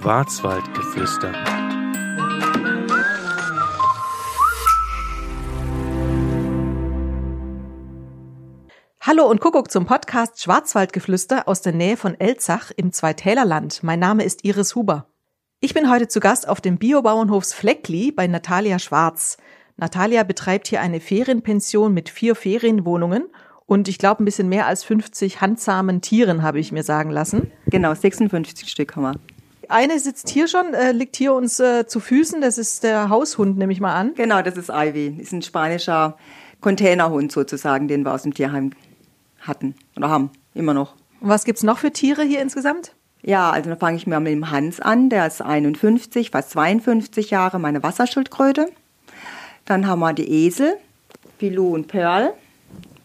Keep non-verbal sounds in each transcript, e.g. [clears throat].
Schwarzwaldgeflüster. Hallo und Kuckuck zum Podcast Schwarzwaldgeflüster aus der Nähe von Elzach im Zweitälerland. Mein Name ist Iris Huber. Ich bin heute zu Gast auf dem Biobauernhofs Fleckli bei Natalia Schwarz. Natalia betreibt hier eine Ferienpension mit vier Ferienwohnungen und ich glaube ein bisschen mehr als 50 handsamen Tieren, habe ich mir sagen lassen. Genau, 56 Stück haben wir. Eine sitzt hier schon, äh, liegt hier uns äh, zu Füßen. Das ist der Haushund, nehme ich mal an. Genau, das ist Ivy. Ist ein spanischer Containerhund sozusagen, den wir aus dem Tierheim hatten oder haben, immer noch. Und was gibt's noch für Tiere hier insgesamt? Ja, also dann fange ich mal mit dem Hans an, der ist 51, fast 52 Jahre, meine Wasserschildkröte. Dann haben wir die Esel, Pilou und Pearl,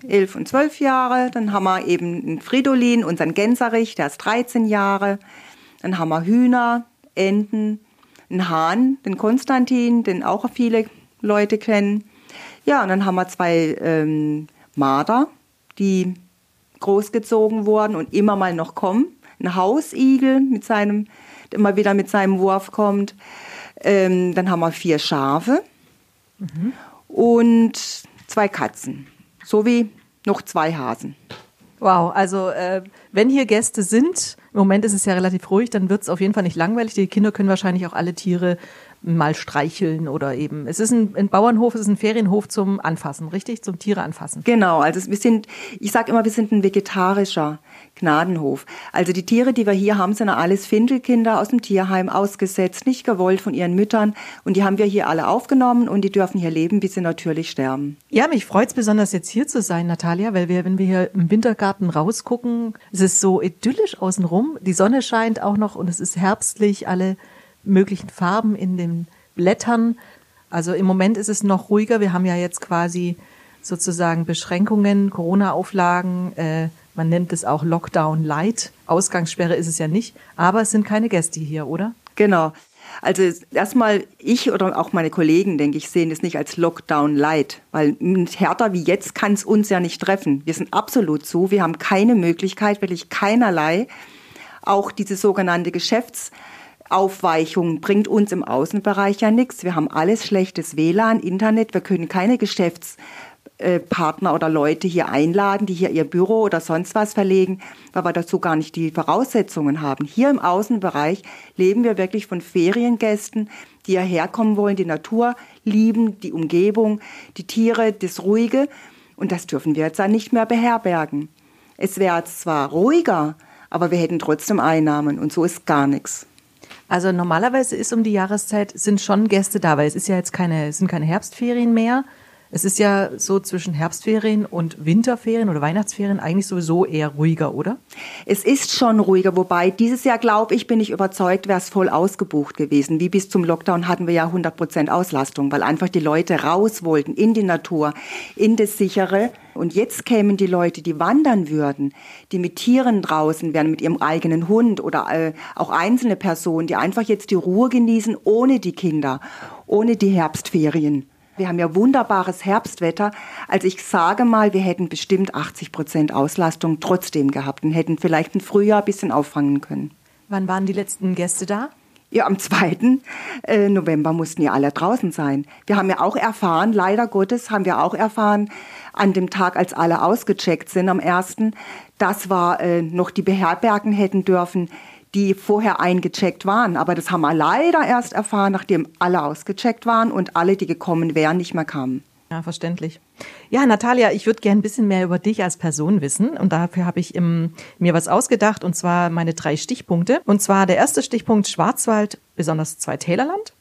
11 und 12 Jahre. Dann haben wir eben einen Fridolin, unseren Gänserich, der ist 13 Jahre. Dann haben wir Hühner, Enten, einen Hahn, den Konstantin, den auch viele Leute kennen. Ja, und dann haben wir zwei ähm, Marder, die großgezogen wurden und immer mal noch kommen. Ein Hausigel mit seinem, der immer wieder mit seinem Wurf kommt. Ähm, dann haben wir vier Schafe mhm. und zwei Katzen, sowie noch zwei Hasen. Wow, also äh, wenn hier Gäste sind, im Moment ist es ja relativ ruhig, dann wird es auf jeden Fall nicht langweilig. Die Kinder können wahrscheinlich auch alle Tiere mal streicheln oder eben. Es ist ein, ein Bauernhof, es ist ein Ferienhof zum Anfassen, richtig? Zum Tiere anfassen. Genau, also wir sind, ich sage immer, wir sind ein vegetarischer Gnadenhof. Also die Tiere, die wir hier haben, sind alles Findelkinder aus dem Tierheim ausgesetzt, nicht gewollt von ihren Müttern. Und die haben wir hier alle aufgenommen und die dürfen hier leben, bis sie natürlich sterben. Ja, mich freut es besonders jetzt hier zu sein, Natalia, weil wir, wenn wir hier im Wintergarten rausgucken, es ist so idyllisch außenrum. Die Sonne scheint auch noch und es ist herbstlich, alle möglichen Farben in den Blättern. Also im Moment ist es noch ruhiger. Wir haben ja jetzt quasi sozusagen Beschränkungen, Corona-Auflagen. Äh, man nennt es auch Lockdown Light. Ausgangssperre ist es ja nicht. Aber es sind keine Gäste hier, oder? Genau. Also erstmal ich oder auch meine Kollegen, denke ich, sehen es nicht als Lockdown Light, weil härter wie jetzt kann es uns ja nicht treffen. Wir sind absolut zu, wir haben keine Möglichkeit, wirklich keinerlei. Auch diese sogenannte Geschäfts- Aufweichung bringt uns im Außenbereich ja nichts. Wir haben alles schlechtes WLAN, Internet, wir können keine Geschäftspartner oder Leute hier einladen, die hier ihr Büro oder sonst was verlegen, weil wir dazu gar nicht die Voraussetzungen haben. Hier im Außenbereich leben wir wirklich von Feriengästen, die hierher kommen wollen, die Natur lieben, die Umgebung, die Tiere, das Ruhige. Und das dürfen wir jetzt dann nicht mehr beherbergen. Es wäre zwar ruhiger, aber wir hätten trotzdem Einnahmen und so ist gar nichts. Also normalerweise ist um die Jahreszeit sind schon Gäste da, weil es ist ja jetzt keine, sind keine Herbstferien mehr. Es ist ja so zwischen Herbstferien und Winterferien oder Weihnachtsferien eigentlich sowieso eher ruhiger, oder? Es ist schon ruhiger, wobei dieses Jahr, glaube ich, bin ich überzeugt, wäre es voll ausgebucht gewesen. Wie bis zum Lockdown hatten wir ja 100 Prozent Auslastung, weil einfach die Leute raus wollten in die Natur, in das Sichere. Und jetzt kämen die Leute, die wandern würden, die mit Tieren draußen wären, mit ihrem eigenen Hund oder äh, auch einzelne Personen, die einfach jetzt die Ruhe genießen, ohne die Kinder, ohne die Herbstferien. Wir haben ja wunderbares Herbstwetter. Also ich sage mal, wir hätten bestimmt 80 Prozent Auslastung trotzdem gehabt und hätten vielleicht im Frühjahr ein bisschen auffangen können. Wann waren die letzten Gäste da? Ja, am 2. Äh, November mussten ja alle draußen sein. Wir haben ja auch erfahren, leider Gottes haben wir auch erfahren, an dem Tag, als alle ausgecheckt sind, am 1., das war äh, noch die beherbergen hätten dürfen, die vorher eingecheckt waren. Aber das haben wir leider erst erfahren, nachdem alle ausgecheckt waren und alle, die gekommen wären, nicht mehr kamen. Ja, verständlich. Ja, Natalia, ich würde gerne ein bisschen mehr über dich als Person wissen und dafür habe ich im, mir was ausgedacht und zwar meine drei Stichpunkte. Und zwar der erste Stichpunkt Schwarzwald, besonders Zweitälerland.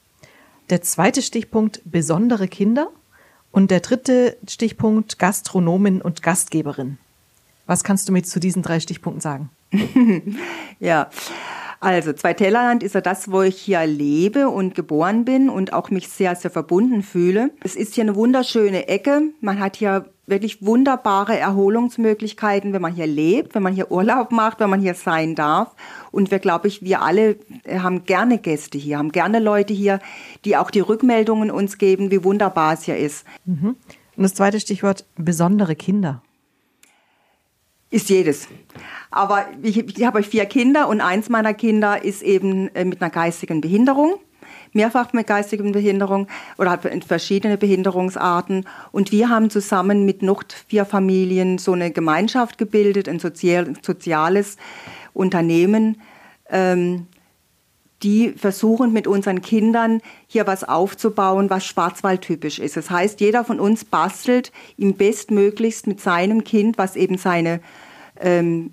Der zweite Stichpunkt besondere Kinder und der dritte Stichpunkt Gastronomin und Gastgeberin. Was kannst du mir zu diesen drei Stichpunkten sagen? [laughs] ja. Also, Zweitellerland ist ja das, wo ich hier lebe und geboren bin und auch mich sehr, sehr verbunden fühle. Es ist hier eine wunderschöne Ecke. Man hat hier wirklich wunderbare Erholungsmöglichkeiten, wenn man hier lebt, wenn man hier Urlaub macht, wenn man hier sein darf. Und wir, glaube ich, wir alle haben gerne Gäste hier, haben gerne Leute hier, die auch die Rückmeldungen uns geben, wie wunderbar es hier ist. Mhm. Und das zweite Stichwort, besondere Kinder. Ist jedes. Aber ich, ich habe vier Kinder und eins meiner Kinder ist eben äh, mit einer geistigen Behinderung mehrfach mit geistiger Behinderung oder hat verschiedene Behinderungsarten. Und wir haben zusammen mit noch vier Familien so eine Gemeinschaft gebildet, ein soziales Unternehmen, ähm, die versuchen mit unseren Kindern hier was aufzubauen, was schwarzwaldtypisch ist. Das heißt, jeder von uns bastelt ihm bestmöglichst mit seinem Kind, was eben seine ähm,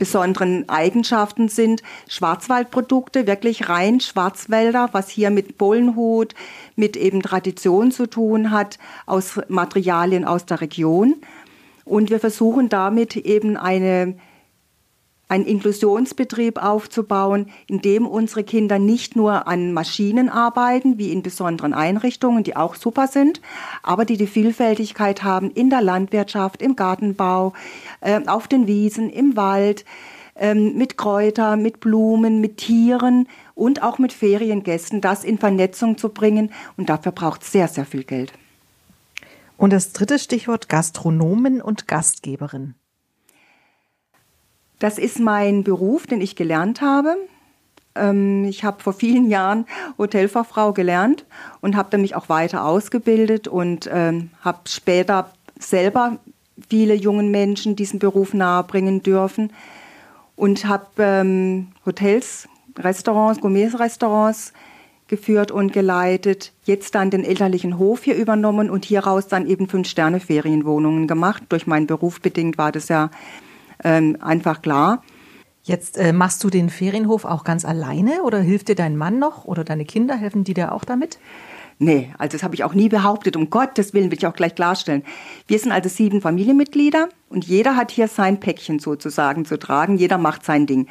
besonderen Eigenschaften sind Schwarzwaldprodukte, wirklich rein Schwarzwälder, was hier mit Bullenhut, mit eben Tradition zu tun hat, aus Materialien aus der Region. Und wir versuchen damit eben eine einen Inklusionsbetrieb aufzubauen, in dem unsere Kinder nicht nur an Maschinen arbeiten, wie in besonderen Einrichtungen, die auch super sind, aber die die Vielfältigkeit haben in der Landwirtschaft, im Gartenbau, äh, auf den Wiesen, im Wald, äh, mit Kräuter, mit Blumen, mit Tieren und auch mit Feriengästen, das in Vernetzung zu bringen. Und dafür braucht es sehr, sehr viel Geld. Und das dritte Stichwort Gastronomen und Gastgeberin. Das ist mein Beruf, den ich gelernt habe. Ähm, ich habe vor vielen Jahren Hotelfachfrau gelernt und habe mich auch weiter ausgebildet und ähm, habe später selber viele jungen Menschen diesen Beruf nahebringen dürfen und habe ähm, Hotels, Restaurants, Gourmet-Restaurants geführt und geleitet, jetzt dann den elterlichen Hof hier übernommen und hieraus dann eben Fünf-Sterne-Ferienwohnungen gemacht. Durch meinen Beruf bedingt war das ja ähm, einfach klar. Jetzt äh, machst du den Ferienhof auch ganz alleine oder hilft dir dein Mann noch oder deine Kinder? Helfen die dir auch damit? Nee, also das habe ich auch nie behauptet. Um Gottes Willen will ich auch gleich klarstellen. Wir sind also sieben Familienmitglieder und jeder hat hier sein Päckchen sozusagen zu tragen. Jeder macht sein Ding.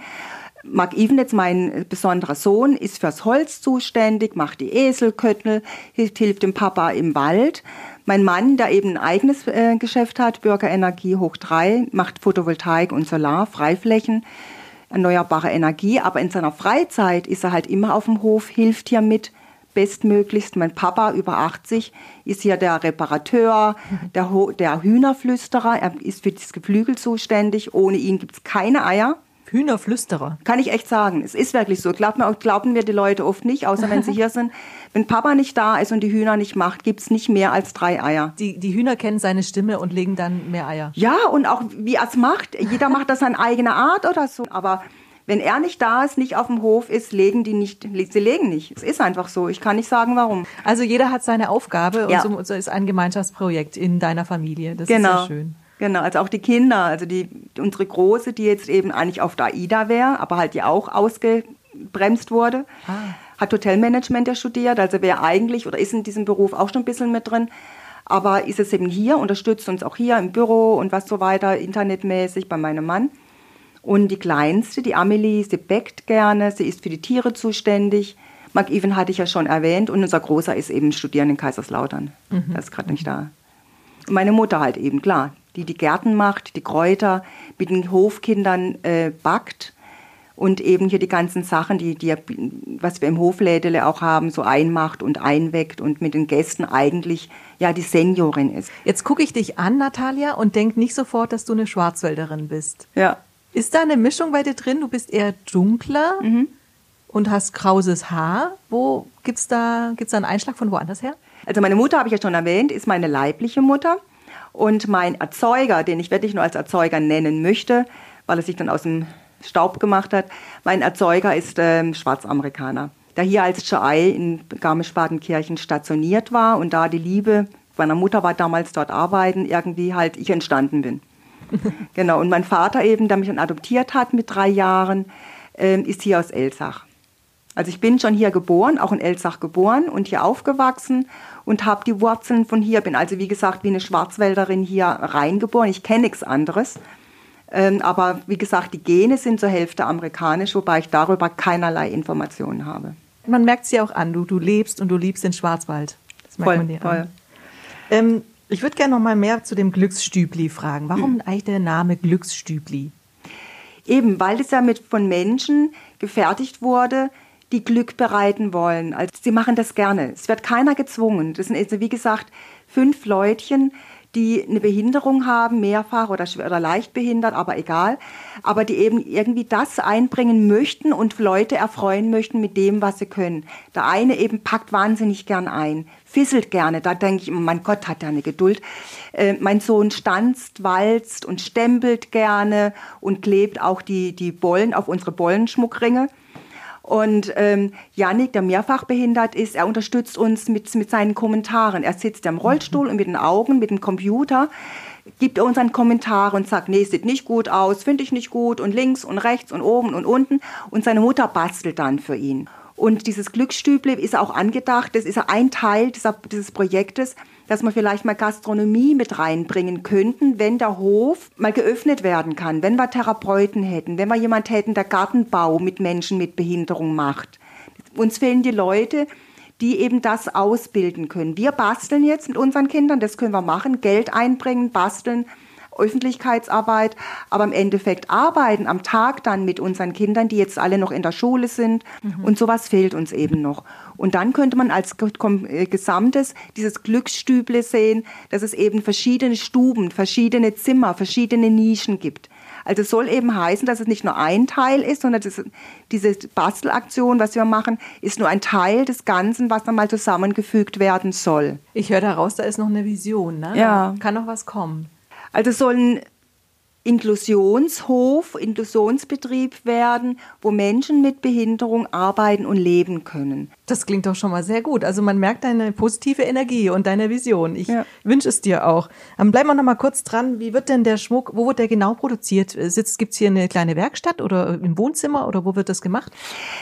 Mark Evenetz, mein besonderer Sohn, ist fürs Holz zuständig, macht die Eselköttel, hilft, hilft dem Papa im Wald. Mein Mann, der eben ein eigenes äh, Geschäft hat, Bürgerenergie hoch drei, macht Photovoltaik und Solar, Freiflächen, erneuerbare Energie. Aber in seiner Freizeit ist er halt immer auf dem Hof, hilft hier mit bestmöglichst. Mein Papa, über 80, ist hier der Reparateur, der, der Hühnerflüsterer. Er ist für das Geflügel zuständig. Ohne ihn gibt es keine Eier. Hühnerflüsterer. Kann ich echt sagen. Es ist wirklich so. Glauben mir, glauben mir die Leute oft nicht, außer wenn sie [laughs] hier sind. Wenn Papa nicht da ist und die Hühner nicht macht, gibt es nicht mehr als drei Eier. Die, die Hühner kennen seine Stimme und legen dann mehr Eier. Ja, und auch wie er es macht. Jeder [laughs] macht das an eigene Art oder so. Aber wenn er nicht da ist, nicht auf dem Hof ist, legen die nicht, sie legen nicht. Es ist einfach so. Ich kann nicht sagen, warum. Also jeder hat seine Aufgabe ja. und so ist ein Gemeinschaftsprojekt in deiner Familie. Das genau. ist sehr schön. Genau, also auch die Kinder, also die, unsere Große, die jetzt eben eigentlich auf der AIDA wäre, aber halt ja auch ausgebremst wurde, ah. hat Hotelmanagement ja studiert, also wäre eigentlich oder ist in diesem Beruf auch schon ein bisschen mit drin, aber ist es eben hier, unterstützt uns auch hier im Büro und was so weiter, internetmäßig bei meinem Mann. Und die Kleinste, die Amelie, sie bäckt gerne, sie ist für die Tiere zuständig. Mark Even hatte ich ja schon erwähnt und unser Großer ist eben Studieren in Kaiserslautern. Mhm. Der ist gerade nicht da. Und meine Mutter halt eben, klar die die Gärten macht, die Kräuter mit den Hofkindern äh, backt und eben hier die ganzen Sachen, die, die, was wir im Hoflädele auch haben, so einmacht und einweckt und mit den Gästen eigentlich ja die Seniorin ist. Jetzt gucke ich dich an, Natalia, und denke nicht sofort, dass du eine Schwarzwälderin bist. Ja. Ist da eine Mischung bei dir drin? Du bist eher dunkler mhm. und hast krauses Haar. Wo gibt's da gibt's da einen Einschlag von woanders her? Also meine Mutter habe ich ja schon erwähnt, ist meine leibliche Mutter. Und mein Erzeuger, den ich wirklich nur als Erzeuger nennen möchte, weil er sich dann aus dem Staub gemacht hat, mein Erzeuger ist ähm, Schwarzamerikaner, der hier als GI in Garmisch-Partenkirchen stationiert war und da die Liebe meiner Mutter war damals dort arbeiten, irgendwie halt ich entstanden bin. [laughs] genau, und mein Vater eben, der mich dann adoptiert hat mit drei Jahren, ähm, ist hier aus Elsach. Also ich bin schon hier geboren, auch in Elsach geboren und hier aufgewachsen und habe die Wurzeln von hier, bin also wie gesagt wie eine Schwarzwälderin hier reingeboren. Ich kenne nichts anderes. Ähm, aber wie gesagt, die Gene sind zur Hälfte amerikanisch, wobei ich darüber keinerlei Informationen habe. Man merkt es ja auch an, du, du lebst und du liebst den Schwarzwald. Das merkt voll, man dir voll. an. Ähm, ich würde gerne noch mal mehr zu dem Glücksstübli fragen. Warum mhm. [clears throat] eigentlich der Name Glücksstübli? Eben, weil es ja mit von Menschen gefertigt wurde, die Glück bereiten wollen. Also sie machen das gerne. Es wird keiner gezwungen. Das sind also, wie gesagt, fünf Leutchen, die eine Behinderung haben, mehrfach oder, schwer oder leicht behindert, aber egal, aber die eben irgendwie das einbringen möchten und Leute erfreuen möchten mit dem, was sie können. Der eine eben packt wahnsinnig gern ein, fisselt gerne, da denke ich immer, mein Gott, hat er eine Geduld. Äh, mein Sohn stanzt, walzt und stempelt gerne und klebt auch die, die Bollen auf unsere Bollenschmuckringe. Und ähm, Janik, der mehrfach behindert ist, er unterstützt uns mit, mit seinen Kommentaren. Er sitzt am Rollstuhl und mit den Augen, mit dem Computer, gibt er uns einen Kommentar und sagt, nee, sieht nicht gut aus, finde ich nicht gut und links und rechts und oben und unten. Und seine Mutter bastelt dann für ihn. Und dieses Glücksstüble ist auch angedacht, das ist ein Teil dieser, dieses Projektes, dass wir vielleicht mal Gastronomie mit reinbringen könnten, wenn der Hof mal geöffnet werden kann, wenn wir Therapeuten hätten, wenn wir jemand hätten, der Gartenbau mit Menschen mit Behinderung macht. Uns fehlen die Leute, die eben das ausbilden können. Wir basteln jetzt mit unseren Kindern, das können wir machen, Geld einbringen, basteln, Öffentlichkeitsarbeit, aber im Endeffekt arbeiten am Tag dann mit unseren Kindern, die jetzt alle noch in der Schule sind mhm. und sowas fehlt uns eben noch. Und dann könnte man als äh, Gesamtes dieses Glücksstüble sehen, dass es eben verschiedene Stuben, verschiedene Zimmer, verschiedene Nischen gibt. Also es soll eben heißen, dass es nicht nur ein Teil ist, sondern das, diese Bastelaktion, was wir machen, ist nur ein Teil des Ganzen, was dann mal zusammengefügt werden soll. Ich höre daraus, da ist noch eine Vision, ne? Ja. Da kann noch was kommen. Also sollen Inklusionshof, Inklusionsbetrieb werden, wo Menschen mit Behinderung arbeiten und leben können. Das klingt doch schon mal sehr gut. Also man merkt deine positive Energie und deine Vision. Ich ja. wünsche es dir auch. Ähm, bleiben wir noch mal kurz dran. Wie wird denn der Schmuck, wo wird der genau produziert? Gibt es hier eine kleine Werkstatt oder im Wohnzimmer oder wo wird das gemacht?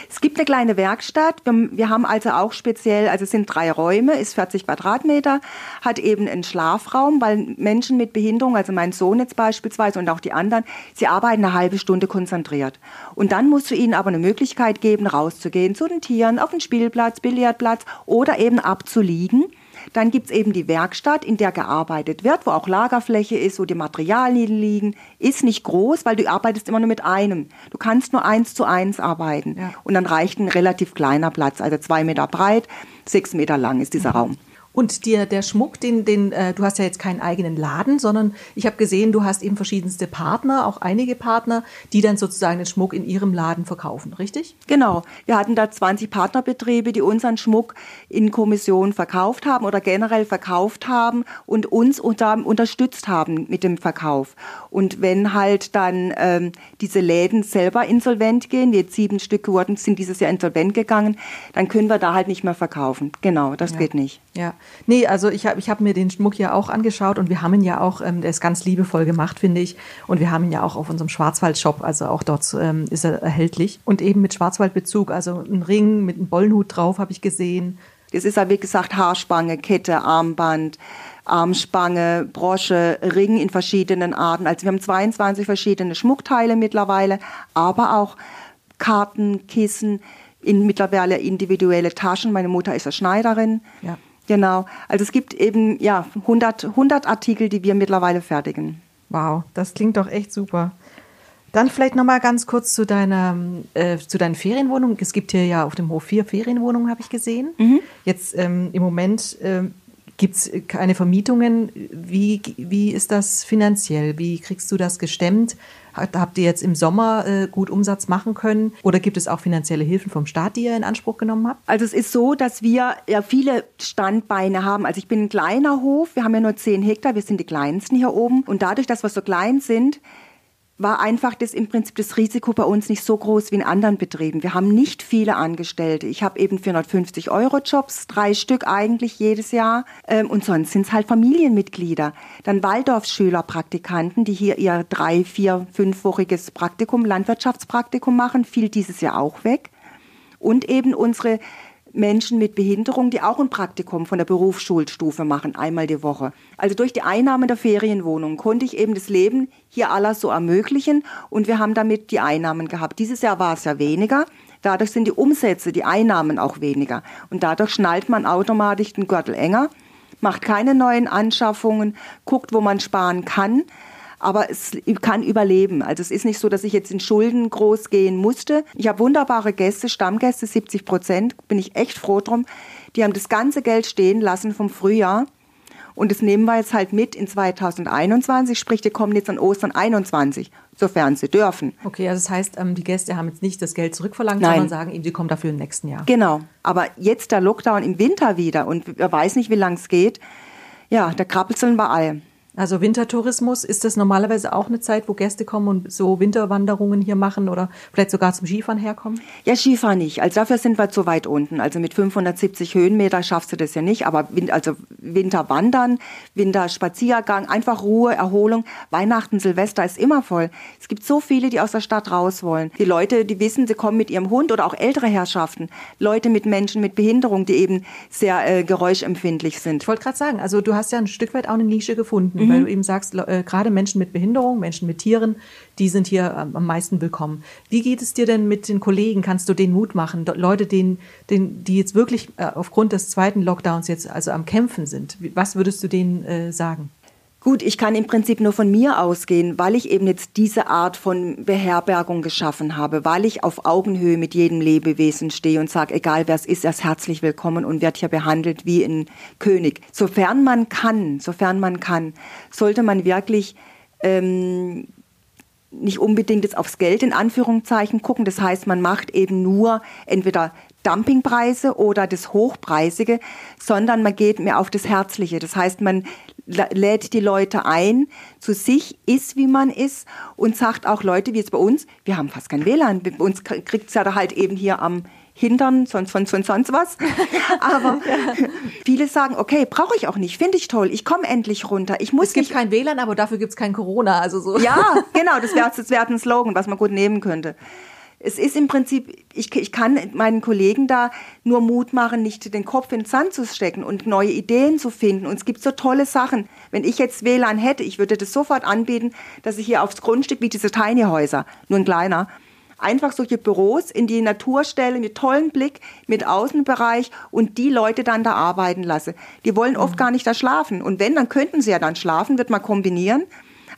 Es gibt eine kleine Werkstatt. Wir, wir haben also auch speziell, also es sind drei Räume, ist 40 Quadratmeter, hat eben einen Schlafraum, weil Menschen mit Behinderung, also mein Sohn jetzt beispielsweise und auch die anderen, sie arbeiten eine halbe Stunde konzentriert. Und dann musst du ihnen aber eine Möglichkeit geben, rauszugehen zu den Tieren, auf den Spielplatz, Billardplatz oder eben abzuliegen. Dann gibt es eben die Werkstatt, in der gearbeitet wird, wo auch Lagerfläche ist, wo die Materialien liegen. Ist nicht groß, weil du arbeitest immer nur mit einem. Du kannst nur eins zu eins arbeiten. Ja. Und dann reicht ein relativ kleiner Platz, also zwei Meter breit, sechs Meter lang ist dieser mhm. Raum. Und dir der Schmuck, den, den äh, du hast ja jetzt keinen eigenen Laden, sondern ich habe gesehen, du hast eben verschiedenste Partner, auch einige Partner, die dann sozusagen den Schmuck in ihrem Laden verkaufen, richtig? Genau. Wir hatten da 20 Partnerbetriebe, die unseren Schmuck in Kommission verkauft haben oder generell verkauft haben und uns unter, unterstützt haben mit dem Verkauf. Und wenn halt dann ähm, diese Läden selber insolvent gehen, jetzt sieben Stück wurden, sind dieses Jahr insolvent gegangen, dann können wir da halt nicht mehr verkaufen. Genau, das ja. geht nicht. Ja, nee, also ich habe ich hab mir den Schmuck ja auch angeschaut und wir haben ihn ja auch, ähm, der ist ganz liebevoll gemacht, finde ich. Und wir haben ihn ja auch auf unserem Schwarzwald-Shop, also auch dort ähm, ist er erhältlich. Und eben mit Schwarzwaldbezug, also ein Ring mit einem Bollenhut drauf habe ich gesehen. Das ist ja, wie gesagt, Haarspange, Kette, Armband, Armspange, Brosche, Ring in verschiedenen Arten. Also wir haben 22 verschiedene Schmuckteile mittlerweile, aber auch Karten, Kissen, in mittlerweile individuelle Taschen. Meine Mutter ist ja Schneiderin. Ja. Genau. Also es gibt eben ja 100, 100 Artikel, die wir mittlerweile fertigen. Wow, das klingt doch echt super. Dann vielleicht noch mal ganz kurz zu deiner äh, zu deinen Ferienwohnungen. Es gibt hier ja auf dem Hof vier Ferienwohnungen, habe ich gesehen. Mhm. Jetzt ähm, im Moment äh, Gibt es keine Vermietungen? Wie, wie ist das finanziell? Wie kriegst du das gestemmt? Habt ihr jetzt im Sommer äh, gut Umsatz machen können? Oder gibt es auch finanzielle Hilfen vom Staat, die ihr in Anspruch genommen habt? Also es ist so, dass wir ja viele Standbeine haben. Also ich bin ein kleiner Hof, wir haben ja nur zehn Hektar, wir sind die kleinsten hier oben. Und dadurch, dass wir so klein sind, war einfach das im Prinzip das Risiko bei uns nicht so groß wie in anderen Betrieben. Wir haben nicht viele Angestellte. Ich habe eben 450 Euro Jobs, drei Stück eigentlich jedes Jahr. Ähm, und sonst sind es halt Familienmitglieder. Dann Waldorfschüler-Praktikanten, die hier ihr drei, vier, fünfwochiges Praktikum, Landwirtschaftspraktikum machen, fiel dieses Jahr auch weg. Und eben unsere Menschen mit Behinderung, die auch ein Praktikum von der Berufsschulstufe machen, einmal die Woche. Also durch die Einnahme der Ferienwohnung konnte ich eben das Leben hier aller so ermöglichen und wir haben damit die Einnahmen gehabt. Dieses Jahr war es ja weniger. Dadurch sind die Umsätze, die Einnahmen auch weniger. Und dadurch schnallt man automatisch den Gürtel enger, macht keine neuen Anschaffungen, guckt, wo man sparen kann aber es kann überleben. Also es ist nicht so, dass ich jetzt in Schulden groß gehen musste. Ich habe wunderbare Gäste, Stammgäste, 70 Prozent, bin ich echt froh drum. Die haben das ganze Geld stehen lassen vom Frühjahr Und das nehmen wir jetzt halt mit in 2021, sprich, die kommen jetzt an Ostern 21, sofern sie dürfen. Okay, also das heißt, ähm, die Gäste haben jetzt nicht das Geld zurückverlangt, Nein. sondern sagen ihm, sie kommen dafür im nächsten Jahr. Genau. Aber jetzt der Lockdown im Winter wieder und wer weiß nicht, wie lang es geht. Ja, da krabbeln wir alle. Also Wintertourismus, ist das normalerweise auch eine Zeit, wo Gäste kommen und so Winterwanderungen hier machen oder vielleicht sogar zum Skifahren herkommen? Ja, Skifahren nicht. Also dafür sind wir zu weit unten. Also mit 570 Höhenmeter schaffst du das ja nicht. Aber also Winterwandern, Winterspaziergang, einfach Ruhe, Erholung. Weihnachten, Silvester ist immer voll. Es gibt so viele, die aus der Stadt raus wollen. Die Leute, die wissen, sie kommen mit ihrem Hund oder auch ältere Herrschaften. Leute mit Menschen mit Behinderung, die eben sehr äh, geräuschempfindlich sind. Ich wollte gerade sagen, also du hast ja ein Stück weit auch eine Nische gefunden, weil du eben sagst, äh, gerade Menschen mit Behinderung, Menschen mit Tieren, die sind hier ähm, am meisten willkommen. Wie geht es dir denn mit den Kollegen? Kannst du denen Mut machen? Leute, denen, denen, die jetzt wirklich äh, aufgrund des zweiten Lockdowns jetzt also am Kämpfen sind. Was würdest du denen äh, sagen? Gut, ich kann im Prinzip nur von mir ausgehen, weil ich eben jetzt diese Art von Beherbergung geschaffen habe, weil ich auf Augenhöhe mit jedem Lebewesen stehe und sage, egal wer es ist, er ist herzlich willkommen und wird hier behandelt wie ein König. Sofern man kann, sofern man kann, sollte man wirklich ähm, nicht unbedingt jetzt aufs Geld in Anführungszeichen gucken. Das heißt, man macht eben nur entweder Dumpingpreise oder das Hochpreisige, sondern man geht mehr auf das Herzliche. Das heißt, man lä- lädt die Leute ein, zu sich ist, wie man ist und sagt auch Leute, wie jetzt bei uns, wir haben fast kein WLAN. Bei uns kriegt es ja da halt eben hier am Hintern, sonst, sonst, sonst, sonst was. [laughs] Aber viele sagen, okay, brauche ich auch nicht, finde ich toll, ich komme endlich runter. Ich muss Es gibt nicht kein WLAN, aber dafür gibt es kein Corona. Also so. ja, [laughs] genau, das wäre das wär ein Slogan, was man gut nehmen könnte. Es ist im Prinzip, ich, ich kann meinen Kollegen da nur Mut machen, nicht den Kopf in den Sand zu stecken und neue Ideen zu finden. Und es gibt so tolle Sachen. Wenn ich jetzt WLAN hätte, ich würde das sofort anbieten, dass ich hier aufs Grundstück, wie diese Tiny Häuser, nur ein kleiner, einfach solche Büros in die Natur stelle, mit tollen Blick, mit Außenbereich und die Leute dann da arbeiten lasse. Die wollen oft gar nicht da schlafen. Und wenn, dann könnten sie ja dann schlafen, wird man kombinieren.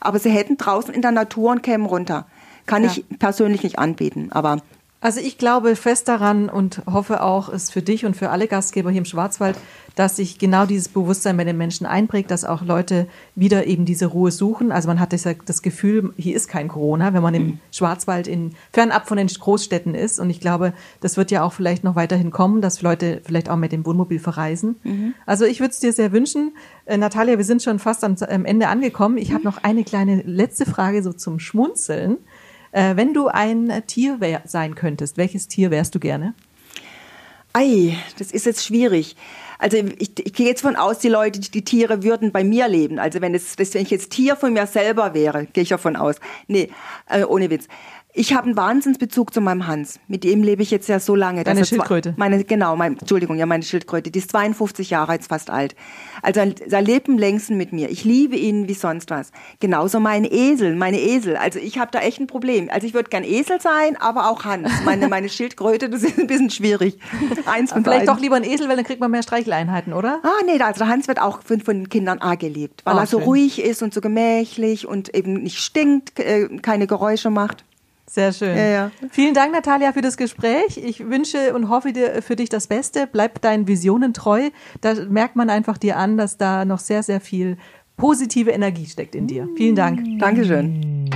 Aber sie hätten draußen in der Natur und kämen runter. Kann Ja. ich persönlich nicht anbieten, aber Also ich glaube fest daran und hoffe auch, es für dich und für alle Gastgeber hier im Schwarzwald, dass sich genau dieses Bewusstsein bei den Menschen einprägt, dass auch Leute wieder eben diese Ruhe suchen. Also man hat das, Gefühl, hier ist kein Corona, wenn man im Schwarzwald in, fernab von den Großstädten ist. Und ich glaube, das wird ja auch vielleicht noch weiterhin kommen, dass Leute vielleicht auch mit dem Wohnmobil verreisen. Also ich würde es dir sehr wünschen. Äh, Natalia, wir sind schon fast am, am Ende angekommen. Ich habe noch eine kleine letzte Frage so zum Schmunzeln. Äh, wenn du ein Tier wär, sein könntest, welches Tier wärst du gerne? Ei, das ist jetzt schwierig. Also ich, ich gehe jetzt von aus, die Leute, die Tiere würden bei mir leben. Also wenn, es, wenn ich jetzt Tier von mir selber wäre, gehe ich davon aus. Nee, äh, ohne Witz. Ich habe einen Wahnsinnsbezug zu meinem Hans. Mit ihm lebe ich jetzt ja so lange. Zwar- Schildkröte. Meine, genau, mein, Entschuldigung, ja, meine Schildkröte. Die ist 52 Jahre, jetzt fast alt. Also er lebt am längsten mit mir. Ich liebe ihn wie sonst was. Genauso mein Esel, meine Esel. Also ich habe da echt ein Problem. Also ich würde gern Esel sein, aber auch Hans. Meine, meine Schildkröte, das ist ein bisschen schwierig. Eins von Vielleicht beiden. doch lieber ein Esel, weil dann kriegt man mehr Streicheleinheiten, oder? Ah, nee, also der Hans wird auch von, von den Kindern arg geliebt, weil Ah, er so schön. ruhig ist und so gemächlich und eben nicht stinkt, äh, keine Geräusche macht. Sehr schön. Ja, ja. Vielen Dank, Natalia, für das Gespräch. Ich wünsche und hoffe dir für dich das Beste. Bleib deinen Visionen treu. Da merkt man einfach dir an, dass da noch sehr, sehr viel positive Energie steckt in dir. Vielen Dank. Dankeschön.